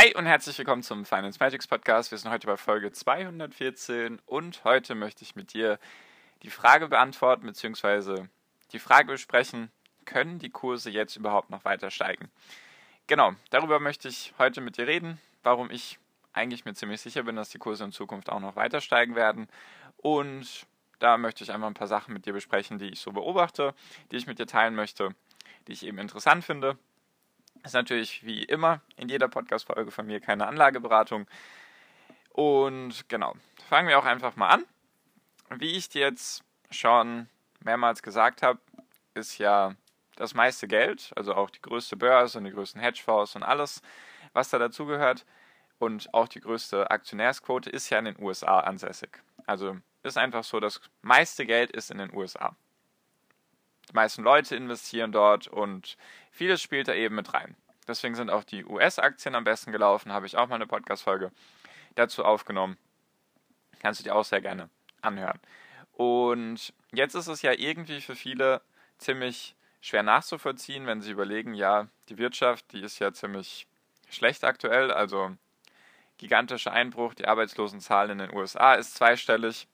Hi und herzlich willkommen zum Finance Magics Podcast. Wir sind heute bei Folge 214 und heute möchte ich mit dir die Frage beantworten bzw. die Frage besprechen, können die Kurse jetzt überhaupt noch weiter steigen? Genau, darüber möchte ich heute mit dir reden, warum ich eigentlich mir ziemlich sicher bin, dass die Kurse in Zukunft auch noch weiter steigen werden und da möchte ich einfach ein paar Sachen mit dir besprechen, die ich so beobachte, die ich mit dir teilen möchte, die ich eben interessant finde ist natürlich wie immer in jeder Podcast-Folge von mir keine Anlageberatung. Und genau, fangen wir auch einfach mal an. Wie ich dir jetzt schon mehrmals gesagt habe, ist ja das meiste Geld, also auch die größte Börse und die größten Hedgefonds und alles, was da dazugehört und auch die größte Aktionärsquote ist ja in den USA ansässig. Also ist einfach so, das meiste Geld ist in den USA. Die meisten Leute investieren dort und vieles spielt da eben mit rein. Deswegen sind auch die US-Aktien am besten gelaufen, habe ich auch mal eine Podcast-Folge dazu aufgenommen. Kannst du dir auch sehr gerne anhören. Und jetzt ist es ja irgendwie für viele ziemlich schwer nachzuvollziehen, wenn sie überlegen, ja, die Wirtschaft, die ist ja ziemlich schlecht aktuell, also gigantischer Einbruch, die Arbeitslosenzahl in den USA ist zweistellig,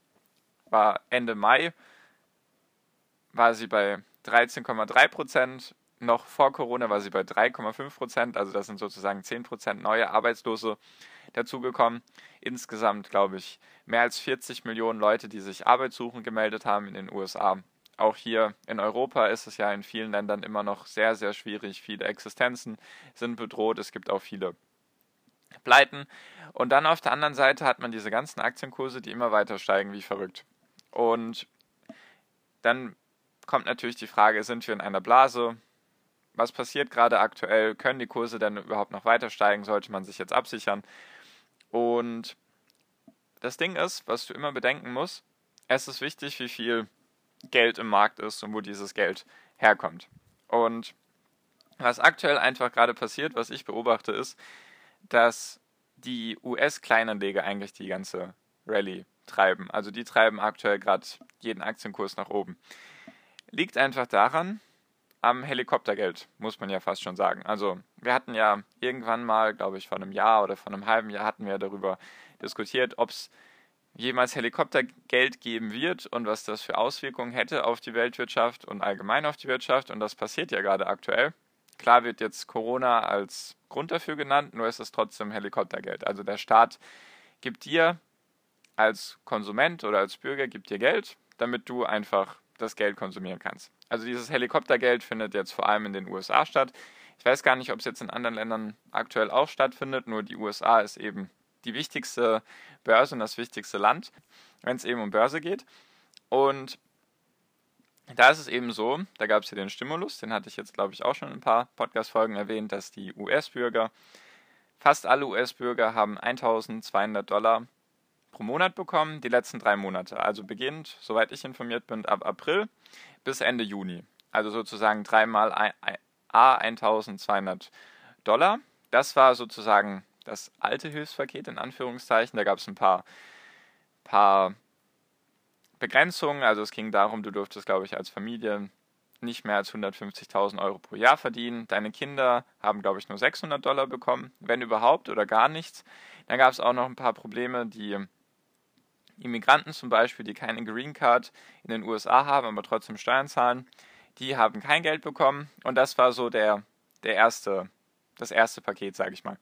war Ende Mai war sie bei 13,3 Prozent. Noch vor Corona war sie bei 3,5 Prozent. Also das sind sozusagen 10 Prozent neue Arbeitslose dazugekommen. Insgesamt, glaube ich, mehr als 40 Millionen Leute, die sich Arbeit suchen, gemeldet haben in den USA. Auch hier in Europa ist es ja in vielen Ländern immer noch sehr, sehr schwierig. Viele Existenzen sind bedroht. Es gibt auch viele Pleiten. Und dann auf der anderen Seite hat man diese ganzen Aktienkurse, die immer weiter steigen wie verrückt. Und dann kommt natürlich die Frage, sind wir in einer Blase? Was passiert gerade aktuell? Können die Kurse denn überhaupt noch weiter steigen? Sollte man sich jetzt absichern? Und das Ding ist, was du immer bedenken musst, es ist wichtig, wie viel Geld im Markt ist und wo dieses Geld herkommt. Und was aktuell einfach gerade passiert, was ich beobachte, ist, dass die US-Kleinanleger eigentlich die ganze Rallye treiben. Also die treiben aktuell gerade jeden Aktienkurs nach oben liegt einfach daran, am Helikoptergeld, muss man ja fast schon sagen. Also wir hatten ja irgendwann mal, glaube ich, vor einem Jahr oder vor einem halben Jahr hatten wir darüber diskutiert, ob es jemals Helikoptergeld geben wird und was das für Auswirkungen hätte auf die Weltwirtschaft und allgemein auf die Wirtschaft. Und das passiert ja gerade aktuell. Klar wird jetzt Corona als Grund dafür genannt, nur ist es trotzdem Helikoptergeld. Also der Staat gibt dir als Konsument oder als Bürger gibt dir Geld, damit du einfach das Geld konsumieren kannst. Also dieses Helikoptergeld findet jetzt vor allem in den USA statt. Ich weiß gar nicht, ob es jetzt in anderen Ländern aktuell auch stattfindet, nur die USA ist eben die wichtigste Börse und das wichtigste Land, wenn es eben um Börse geht. Und da ist es eben so, da gab es hier den Stimulus, den hatte ich jetzt, glaube ich, auch schon in ein paar Podcast-Folgen erwähnt, dass die US-Bürger, fast alle US-Bürger haben 1200 Dollar pro Monat bekommen, die letzten drei Monate. Also beginnt, soweit ich informiert bin, ab April bis Ende Juni. Also sozusagen dreimal A 1200 Dollar. Das war sozusagen das alte Hilfspaket in Anführungszeichen. Da gab es ein paar, paar Begrenzungen. Also es ging darum, du durftest, glaube ich, als Familie nicht mehr als 150.000 Euro pro Jahr verdienen. Deine Kinder haben, glaube ich, nur 600 Dollar bekommen, wenn überhaupt oder gar nichts. Dann gab es auch noch ein paar Probleme, die Immigranten zum Beispiel, die keine Green Card in den USA haben, aber trotzdem Steuern zahlen, die haben kein Geld bekommen. Und das war so der, der erste, das erste Paket, sage ich mal.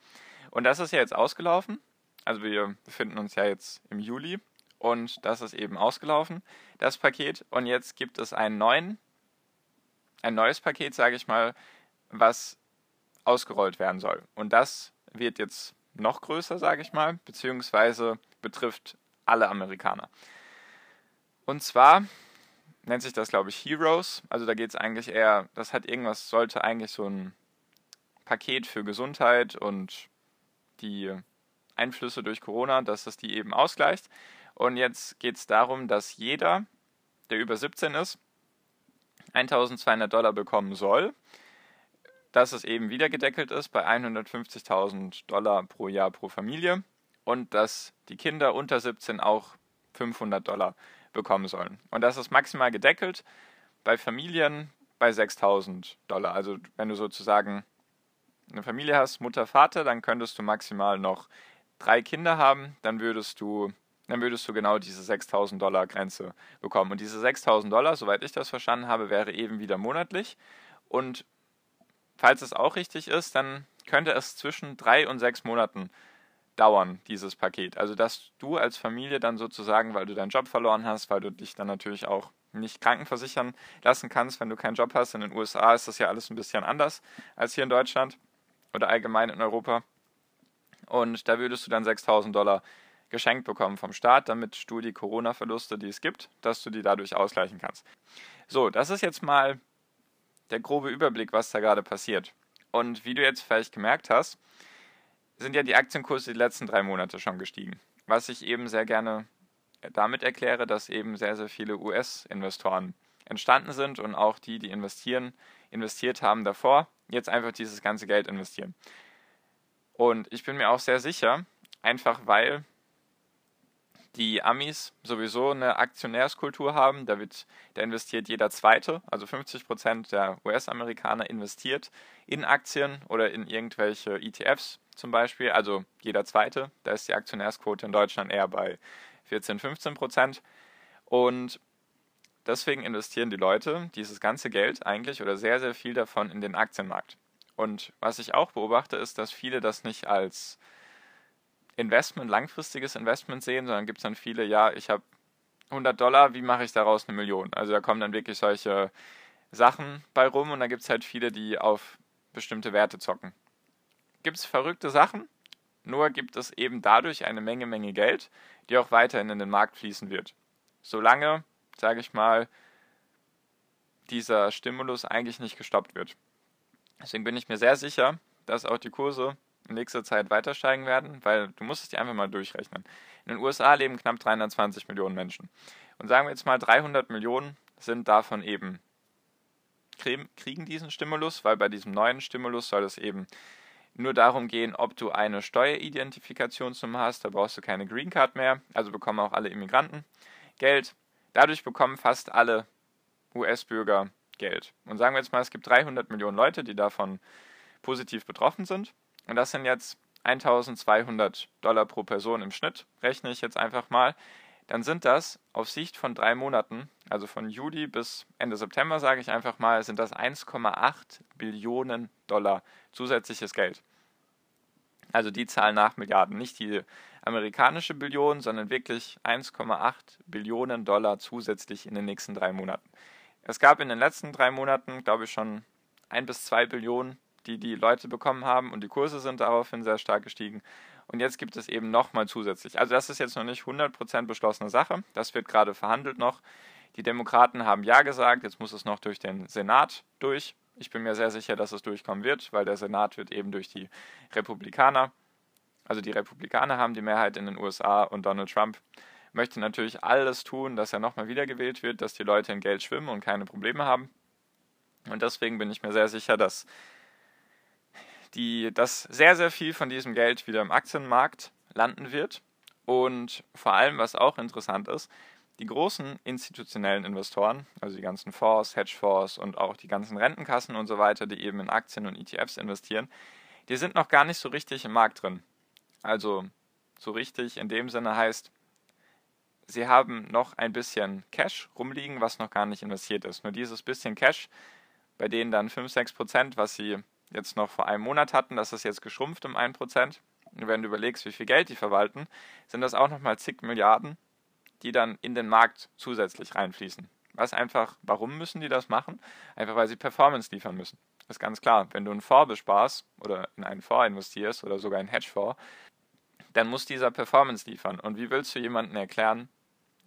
Und das ist ja jetzt ausgelaufen. Also wir befinden uns ja jetzt im Juli und das ist eben ausgelaufen, das Paket. Und jetzt gibt es einen neuen, ein neues Paket, sage ich mal, was ausgerollt werden soll. Und das wird jetzt noch größer, sage ich mal, beziehungsweise betrifft alle Amerikaner. Und zwar nennt sich das, glaube ich, Heroes. Also da geht es eigentlich eher, das hat irgendwas, sollte eigentlich so ein Paket für Gesundheit und die Einflüsse durch Corona, dass es die eben ausgleicht. Und jetzt geht es darum, dass jeder, der über 17 ist, 1200 Dollar bekommen soll, dass es eben wieder gedeckelt ist bei 150.000 Dollar pro Jahr pro Familie und dass die Kinder unter 17 auch 500 Dollar bekommen sollen. Und das ist maximal gedeckelt bei Familien bei 6.000 Dollar. Also wenn du sozusagen eine Familie hast, Mutter, Vater, dann könntest du maximal noch drei Kinder haben, dann würdest du, dann würdest du genau diese 6000 Dollar Grenze bekommen. Und diese 6000 Dollar, soweit ich das verstanden habe, wäre eben wieder monatlich. Und falls es auch richtig ist, dann könnte es zwischen drei und sechs Monaten dauern, dieses Paket. Also dass du als Familie dann sozusagen, weil du deinen Job verloren hast, weil du dich dann natürlich auch nicht krankenversichern lassen kannst, wenn du keinen Job hast. In den USA ist das ja alles ein bisschen anders als hier in Deutschland oder allgemein in Europa. Und da würdest du dann 6000 Dollar geschenkt bekommen vom Staat, damit du die Corona-Verluste, die es gibt, dass du die dadurch ausgleichen kannst. So, das ist jetzt mal der grobe Überblick, was da gerade passiert. Und wie du jetzt vielleicht gemerkt hast, sind ja die Aktienkurse die letzten drei Monate schon gestiegen. Was ich eben sehr gerne damit erkläre, dass eben sehr, sehr viele US-Investoren entstanden sind und auch die, die investieren, investiert haben davor, jetzt einfach dieses ganze Geld investieren. Und ich bin mir auch sehr sicher, einfach weil die Amis sowieso eine Aktionärskultur haben. Da, wird, da investiert jeder Zweite, also 50 Prozent der US-Amerikaner investiert in Aktien oder in irgendwelche ETFs zum Beispiel. Also jeder Zweite. Da ist die Aktionärsquote in Deutschland eher bei 14, 15 Prozent. Und deswegen investieren die Leute dieses ganze Geld eigentlich oder sehr, sehr viel davon in den Aktienmarkt. Und was ich auch beobachte, ist, dass viele das nicht als Investment, langfristiges Investment sehen, sondern gibt es dann viele, ja, ich habe 100 Dollar, wie mache ich daraus eine Million? Also da kommen dann wirklich solche Sachen bei rum und da gibt es halt viele, die auf bestimmte Werte zocken. Gibt es verrückte Sachen, nur gibt es eben dadurch eine Menge, Menge Geld, die auch weiterhin in den Markt fließen wird. Solange, sage ich mal, dieser Stimulus eigentlich nicht gestoppt wird. Deswegen bin ich mir sehr sicher, dass auch die Kurse in nächster Zeit weiter steigen werden, weil du musst es dir einfach mal durchrechnen. In den USA leben knapp 320 Millionen Menschen. Und sagen wir jetzt mal, 300 Millionen sind davon eben kriegen diesen Stimulus, weil bei diesem neuen Stimulus soll es eben nur darum gehen, ob du eine Steueridentifikationsnummer hast. Da brauchst du keine Green Card mehr. Also bekommen auch alle Immigranten Geld. Dadurch bekommen fast alle US-Bürger Geld. Und sagen wir jetzt mal, es gibt 300 Millionen Leute, die davon positiv betroffen sind. Und das sind jetzt 1200 Dollar pro Person im Schnitt, rechne ich jetzt einfach mal. Dann sind das auf Sicht von drei Monaten, also von Juli bis Ende September, sage ich einfach mal, sind das 1,8 Billionen Dollar zusätzliches Geld. Also die Zahl nach Milliarden, nicht die amerikanische Billion, sondern wirklich 1,8 Billionen Dollar zusätzlich in den nächsten drei Monaten. Es gab in den letzten drei Monaten, glaube ich, schon ein bis zwei Billionen, die die Leute bekommen haben und die Kurse sind daraufhin sehr stark gestiegen. Und jetzt gibt es eben nochmal zusätzlich. Also das ist jetzt noch nicht 100% beschlossene Sache. Das wird gerade verhandelt noch. Die Demokraten haben Ja gesagt, jetzt muss es noch durch den Senat durch. Ich bin mir sehr sicher, dass es durchkommen wird, weil der Senat wird eben durch die Republikaner, also die Republikaner haben die Mehrheit in den USA und Donald Trump möchte natürlich alles tun, dass er nochmal wiedergewählt wird, dass die Leute in Geld schwimmen und keine Probleme haben. Und deswegen bin ich mir sehr sicher, dass, die, dass sehr, sehr viel von diesem Geld wieder im Aktienmarkt landen wird. Und vor allem, was auch interessant ist, die großen institutionellen Investoren, also die ganzen Fonds, Hedgefonds und auch die ganzen Rentenkassen und so weiter, die eben in Aktien und ETFs investieren, die sind noch gar nicht so richtig im Markt drin. Also so richtig in dem Sinne heißt, Sie haben noch ein bisschen Cash rumliegen, was noch gar nicht investiert ist. Nur dieses bisschen Cash, bei denen dann 5, 6 Prozent, was Sie jetzt noch vor einem Monat hatten, das ist jetzt geschrumpft um 1 Prozent. Und wenn du überlegst, wie viel Geld die verwalten, sind das auch nochmal zig Milliarden, die dann in den Markt zusätzlich reinfließen. Was einfach, warum müssen die das machen? Einfach weil sie Performance liefern müssen. Das ist ganz klar. Wenn du einen Fonds besparst oder in einen Fonds investierst oder sogar einen Hedgefonds, dann muss dieser Performance liefern. Und wie willst du jemandem erklären,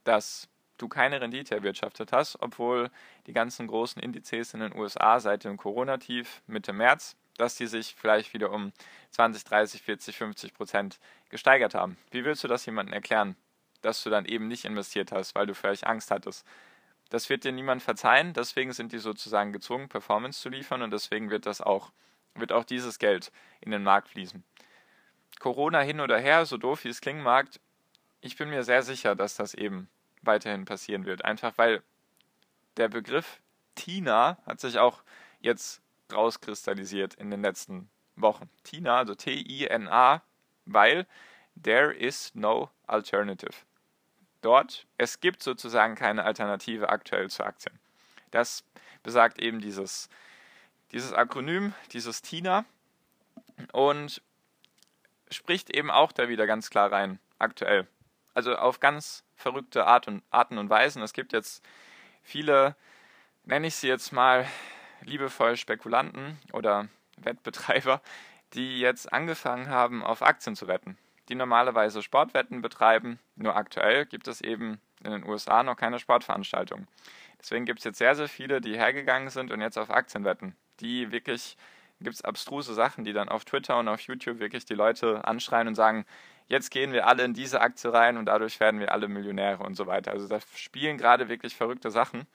dass du keine Rendite erwirtschaftet hast, obwohl die ganzen großen Indizes in den USA seit dem Corona-Tief Mitte März dass die sich vielleicht wieder um 20, 30, 40, 50 Prozent gesteigert haben. Wie willst du das jemandem erklären, dass du dann eben nicht investiert hast, weil du vielleicht Angst hattest? Das wird dir niemand verzeihen, deswegen sind die sozusagen gezwungen, Performance zu liefern und deswegen wird das auch, wird auch dieses Geld in den Markt fließen. Corona hin oder her, so doof wie es klingen mag, ich bin mir sehr sicher, dass das eben weiterhin passieren wird. Einfach weil der Begriff Tina hat sich auch jetzt rauskristallisiert in den letzten Wochen. Tina, also T-I-N-A, weil there is no alternative. Dort, es gibt sozusagen keine Alternative aktuell zu Aktien. Das besagt eben dieses, dieses Akronym, dieses TINA und spricht eben auch da wieder ganz klar rein, aktuell. Also auf ganz verrückte Art und, Arten und Weisen. Es gibt jetzt viele, nenne ich sie jetzt mal liebevoll Spekulanten oder Wettbetreiber, die jetzt angefangen haben, auf Aktien zu wetten. Die normalerweise Sportwetten betreiben, nur aktuell gibt es eben in den USA noch keine Sportveranstaltungen. Deswegen gibt es jetzt sehr, sehr viele, die hergegangen sind und jetzt auf Aktien wetten. Die wirklich, gibt es abstruse Sachen, die dann auf Twitter und auf YouTube wirklich die Leute anschreien und sagen, jetzt gehen wir alle in diese Aktie rein und dadurch werden wir alle Millionäre und so weiter. Also da spielen gerade wirklich verrückte Sachen.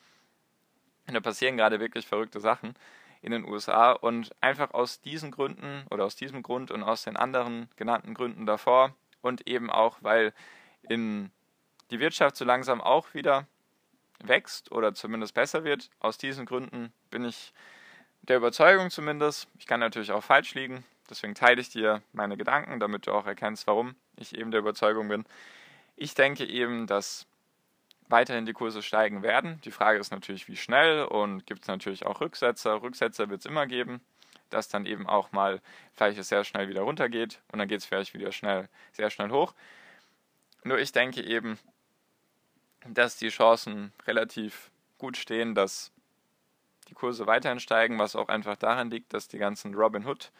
Und da passieren gerade wirklich verrückte Sachen in den USA und einfach aus diesen Gründen oder aus diesem Grund und aus den anderen genannten Gründen davor und eben auch, weil in die Wirtschaft so langsam auch wieder wächst oder zumindest besser wird. Aus diesen Gründen bin ich der Überzeugung zumindest, ich kann natürlich auch falsch liegen, deswegen teile ich dir meine Gedanken, damit du auch erkennst, warum ich eben der Überzeugung bin. Ich denke eben, dass weiterhin die Kurse steigen werden. Die Frage ist natürlich, wie schnell und gibt es natürlich auch Rücksetzer. Rücksetzer wird es immer geben, dass dann eben auch mal vielleicht es sehr schnell wieder runtergeht und dann geht es vielleicht wieder schnell, sehr schnell hoch. Nur ich denke eben, dass die Chancen relativ gut stehen, dass die Kurse weiterhin steigen, was auch einfach daran liegt, dass die ganzen Robin Hood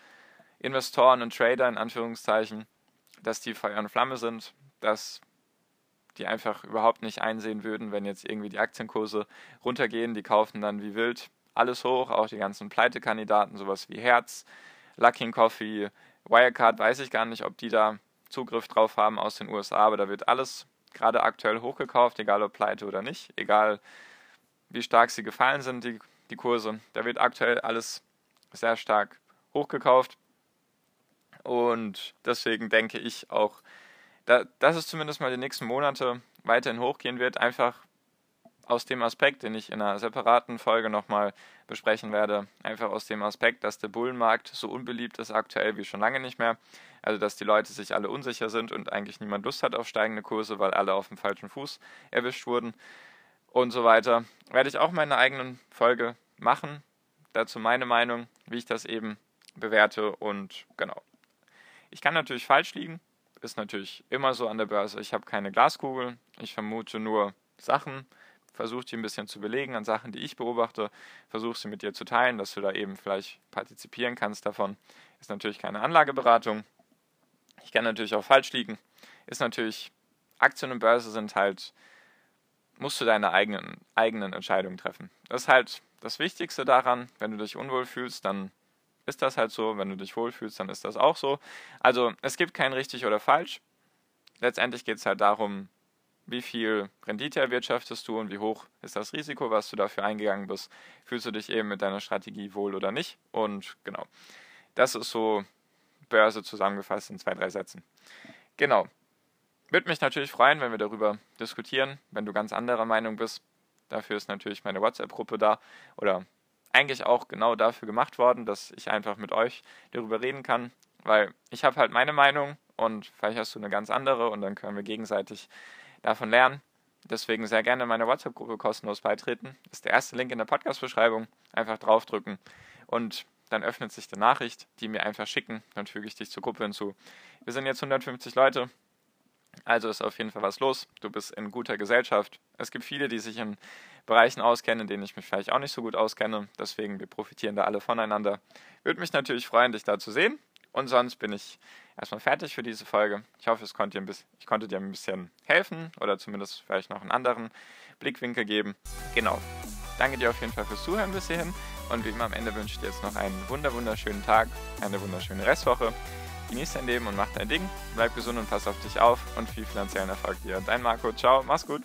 Investoren und Trader in Anführungszeichen, dass die Feuer und Flamme sind, dass die einfach überhaupt nicht einsehen würden, wenn jetzt irgendwie die Aktienkurse runtergehen. Die kaufen dann wie wild alles hoch, auch die ganzen Pleitekandidaten, sowas wie Herz, Luckin Coffee, Wirecard, weiß ich gar nicht, ob die da Zugriff drauf haben aus den USA, aber da wird alles gerade aktuell hochgekauft, egal ob pleite oder nicht, egal wie stark sie gefallen sind, die, die Kurse. Da wird aktuell alles sehr stark hochgekauft. Und deswegen denke ich auch, da, dass es zumindest mal die nächsten Monate weiterhin hochgehen wird, einfach aus dem Aspekt, den ich in einer separaten Folge nochmal besprechen werde, einfach aus dem Aspekt, dass der Bullenmarkt so unbeliebt ist aktuell wie schon lange nicht mehr. Also dass die Leute sich alle unsicher sind und eigentlich niemand Lust hat auf steigende Kurse, weil alle auf dem falschen Fuß erwischt wurden und so weiter. Werde ich auch meine eigenen Folge machen. Dazu meine Meinung, wie ich das eben bewerte und genau. Ich kann natürlich falsch liegen, ist natürlich immer so an der Börse. Ich habe keine Glaskugel, ich vermute nur Sachen, versuche die ein bisschen zu belegen an Sachen, die ich beobachte, versuche sie mit dir zu teilen, dass du da eben vielleicht partizipieren kannst davon. Ist natürlich keine Anlageberatung. Ich kann natürlich auch falsch liegen. Ist natürlich, Aktien und Börse sind halt, musst du deine eigenen, eigenen Entscheidungen treffen. Das ist halt das Wichtigste daran. Wenn du dich unwohl fühlst, dann ist das halt so. Wenn du dich wohlfühlst, dann ist das auch so. Also es gibt kein richtig oder falsch. Letztendlich geht es halt darum, wie viel Rendite erwirtschaftest du und wie hoch ist das Risiko, was du dafür eingegangen bist. Fühlst du dich eben mit deiner Strategie wohl oder nicht? Und genau, das ist so Börse zusammengefasst in zwei, drei Sätzen. Genau. Würde mich natürlich freuen, wenn wir darüber diskutieren, wenn du ganz anderer Meinung bist. Dafür ist natürlich meine WhatsApp-Gruppe da oder eigentlich auch genau dafür gemacht worden, dass ich einfach mit euch darüber reden kann, weil ich habe halt meine Meinung und vielleicht hast du eine ganz andere und dann können wir gegenseitig davon lernen. Deswegen sehr gerne meine WhatsApp-Gruppe kostenlos beitreten. Ist der erste Link in der Podcast-Beschreibung. Einfach draufdrücken und dann öffnet sich die Nachricht, die mir einfach schicken. Dann füge ich dich zur Gruppe hinzu. Wir sind jetzt 150 Leute. Also ist auf jeden Fall was los. Du bist in guter Gesellschaft. Es gibt viele, die sich in Bereichen auskennen, in denen ich mich vielleicht auch nicht so gut auskenne. Deswegen, wir profitieren da alle voneinander. Würde mich natürlich freuen, dich da zu sehen. Und sonst bin ich erstmal fertig für diese Folge. Ich hoffe, es konnte dir ein bisschen, ich konnte dir ein bisschen helfen oder zumindest vielleicht noch einen anderen Blickwinkel geben. Genau. danke dir auf jeden Fall fürs Zuhören bis hierhin. Und wie immer am Ende wünsche ich dir jetzt noch einen wunder wunderschönen Tag, eine wunderschöne Restwoche. Genieß dein Leben und mach dein Ding. Bleib gesund und pass auf dich auf und viel finanziellen Erfolg dir. Dein Marco, ciao, mach's gut.